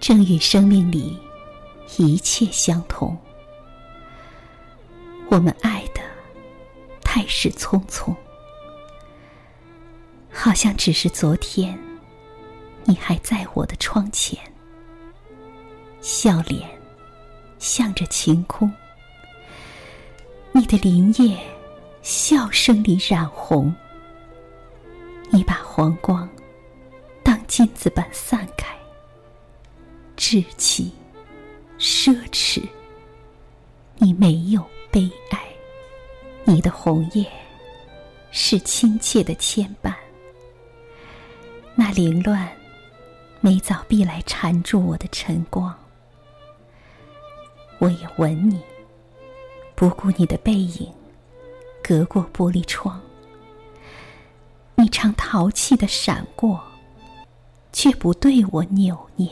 正与生命里一切相同。我们爱的太是匆匆，好像只是昨天，你还在我的窗前，笑脸向着晴空，你的林叶笑声里染红，你把黄光当金子般散，稚气奢侈，你没有。悲哀，你的红叶是亲切的牵绊。那凌乱，每早必来缠住我的晨光。我也吻你，不顾你的背影，隔过玻璃窗。你常淘气的闪过，却不对我扭捏。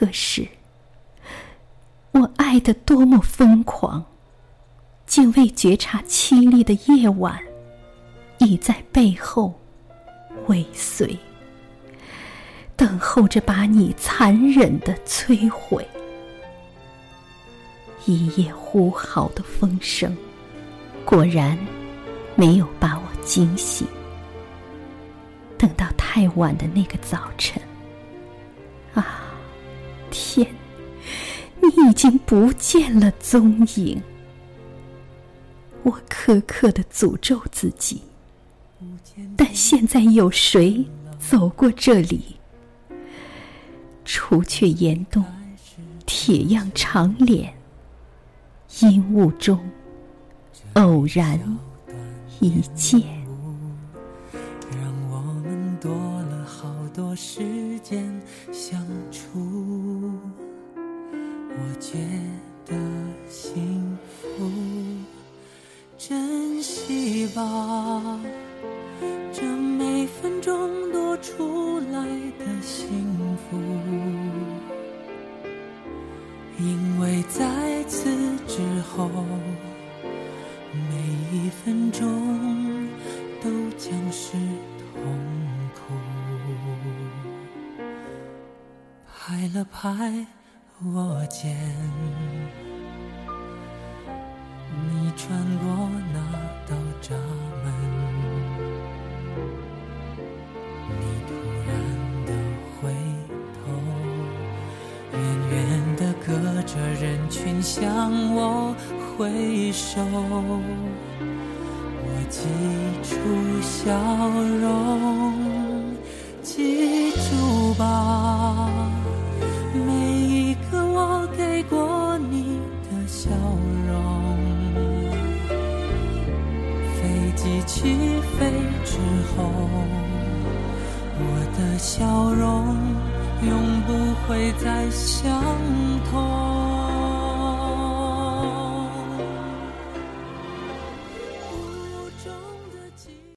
可是。我爱的多么疯狂，竟未觉察凄厉的夜晚已在背后尾随，等候着把你残忍的摧毁。一夜呼号的风声，果然没有把我惊醒。等到太晚的那个早晨，啊，天！你已经不见了踪影，我苛刻的诅咒自己。但现在有谁走过这里？除却严冬，铁样长脸，阴雾中偶然一见，让我们多了好多事之间相处。我觉得幸福，珍惜吧，这每分钟多出来的幸福，因为在此之后，每一分钟都将是痛了拍。我见你穿过那道闸门，你突然的回头，远远的隔着人群向我挥手，我挤出笑容，记住吧。机起飞之后，我的笑容永不会再相同。